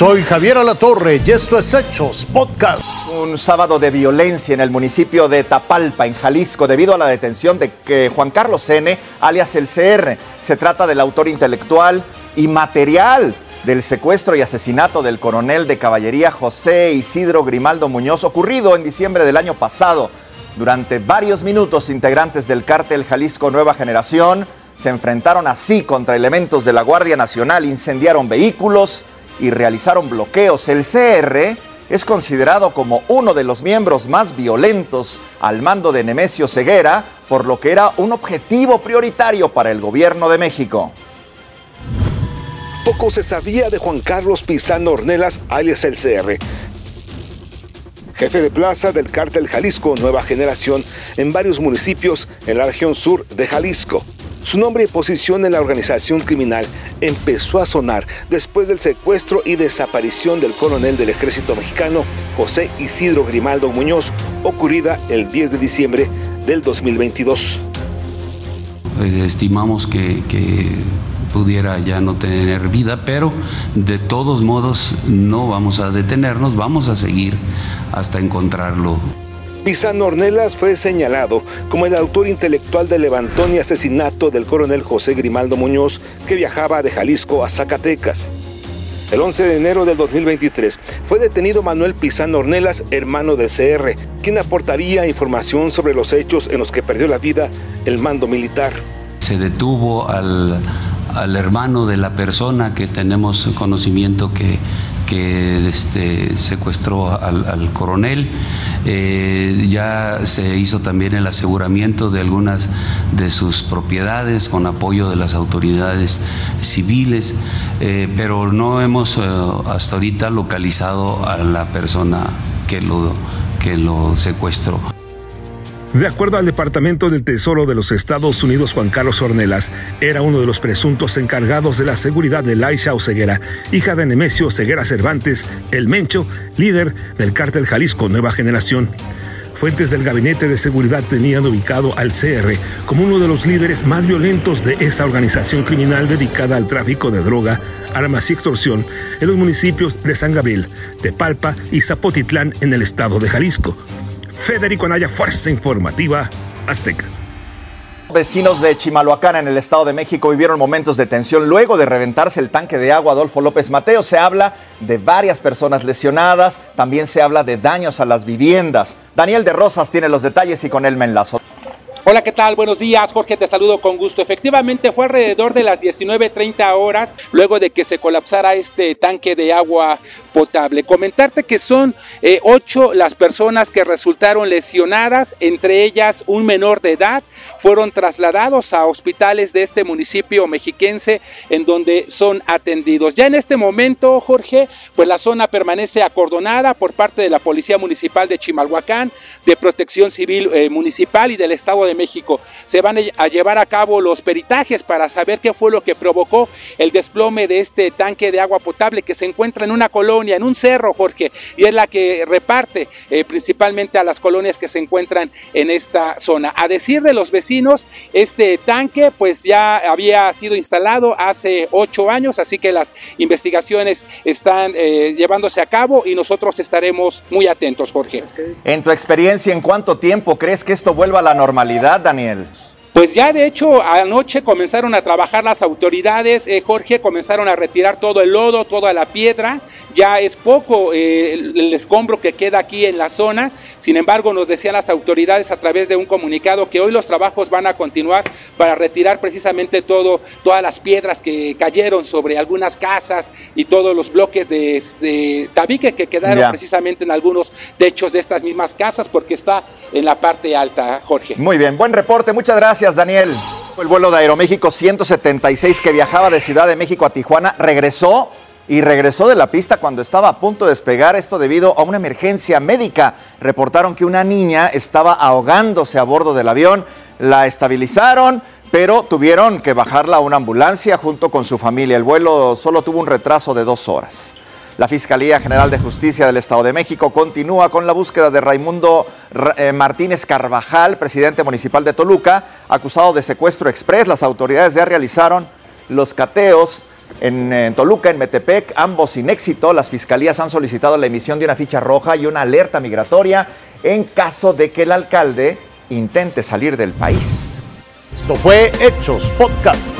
Soy Javier Alatorre y esto es Hechos Podcast. Un sábado de violencia en el municipio de Tapalpa, en Jalisco, debido a la detención de que Juan Carlos N., alias el CR. Se trata del autor intelectual y material del secuestro y asesinato del coronel de caballería José Isidro Grimaldo Muñoz, ocurrido en diciembre del año pasado. Durante varios minutos, integrantes del cártel Jalisco Nueva Generación se enfrentaron así contra elementos de la Guardia Nacional, incendiaron vehículos, y realizaron bloqueos. El CR es considerado como uno de los miembros más violentos al mando de Nemesio Ceguera, por lo que era un objetivo prioritario para el gobierno de México. Poco se sabía de Juan Carlos Pizano Ornelas, alias el CR, jefe de plaza del cártel Jalisco Nueva Generación en varios municipios en la región sur de Jalisco. Su nombre y posición en la organización criminal empezó a sonar después del secuestro y desaparición del coronel del ejército mexicano José Isidro Grimaldo Muñoz, ocurrida el 10 de diciembre del 2022. Eh, estimamos que, que pudiera ya no tener vida, pero de todos modos no vamos a detenernos, vamos a seguir hasta encontrarlo. Pisano Ornelas fue señalado como el autor intelectual del levantón y asesinato del coronel José Grimaldo Muñoz, que viajaba de Jalisco a Zacatecas. El 11 de enero del 2023 fue detenido Manuel Pisano Ornelas, hermano del CR, quien aportaría información sobre los hechos en los que perdió la vida el mando militar. Se detuvo al, al hermano de la persona que tenemos conocimiento que que este, secuestró al, coronel. Eh, ya se hizo también el aseguramiento de algunas de sus propiedades con apoyo de las autoridades civiles, eh, pero no hemos eh, hasta ahorita localizado a la persona que lo, que lo secuestró. De acuerdo al Departamento del Tesoro de los Estados Unidos, Juan Carlos Ornelas era uno de los presuntos encargados de la seguridad de Laisha Oseguera, hija de Nemesio Ceguera Cervantes, el Mencho, líder del cártel Jalisco Nueva Generación. Fuentes del Gabinete de Seguridad tenían ubicado al CR como uno de los líderes más violentos de esa organización criminal dedicada al tráfico de droga, armas y extorsión en los municipios de San Gabriel, Tepalpa y Zapotitlán en el estado de Jalisco, Federico Anaya, Fuerza Informativa Azteca. Vecinos de Chimalhuacán en el Estado de México vivieron momentos de tensión luego de reventarse el tanque de agua Adolfo López Mateo. Se habla de varias personas lesionadas, también se habla de daños a las viviendas. Daniel de Rosas tiene los detalles y con él me enlazo. Hola, ¿qué tal? Buenos días, Jorge, te saludo con gusto. Efectivamente, fue alrededor de las 19.30 horas luego de que se colapsara este tanque de agua potable. Comentarte que son eh, ocho las personas que resultaron lesionadas, entre ellas un menor de edad, fueron trasladados a hospitales de este municipio mexiquense en donde son atendidos. Ya en este momento, Jorge, pues la zona permanece acordonada por parte de la Policía Municipal de Chimalhuacán, de Protección Civil eh, Municipal y del Estado de México. Se van a llevar a cabo los peritajes para saber qué fue lo que provocó el desplome de este tanque de agua potable que se encuentra en una colonia, en un cerro, Jorge, y es la que reparte eh, principalmente a las colonias que se encuentran en esta zona. A decir de los vecinos, este tanque pues ya había sido instalado hace ocho años, así que las investigaciones están eh, llevándose a cabo y nosotros estaremos muy atentos, Jorge. En tu experiencia, ¿en cuánto tiempo crees que esto vuelva a la normalidad? Daniel? Pues ya de hecho anoche comenzaron a trabajar las autoridades, eh, Jorge, comenzaron a retirar todo el lodo, toda la piedra, ya es poco eh, el, escombro que queda aquí en la zona, sin embargo nos decían las autoridades a través de un comunicado que hoy los trabajos van a continuar para retirar precisamente todo, todas las piedras que cayeron sobre algunas casas y todos los bloques de, tabique que quedaron precisamente en algunos techos de estas mismas casas porque está en la parte alta, Jorge. Muy bien, buen reporte, muchas gracias. Gracias, Daniel. El vuelo de Aeroméxico 176 que viajaba de Ciudad de México a Tijuana regresó y regresó de la pista cuando estaba a punto de despegar, esto debido a una emergencia médica. Reportaron que una niña estaba ahogándose a bordo del avión, la estabilizaron, pero tuvieron que bajarla a una ambulancia junto con su familia. El vuelo solo tuvo un retraso de dos horas. La Fiscalía General de Justicia del Estado de México continúa con la búsqueda de Raimundo eh, Martínez Carvajal, presidente municipal de Toluca, acusado de secuestro express. Las autoridades ya realizaron los cateos en, Toluca, en Metepec, ambos sin éxito. Las fiscalías han solicitado la emisión de una ficha roja y una alerta migratoria en caso de que el alcalde intente salir del país. Esto fue Hechos Podcast.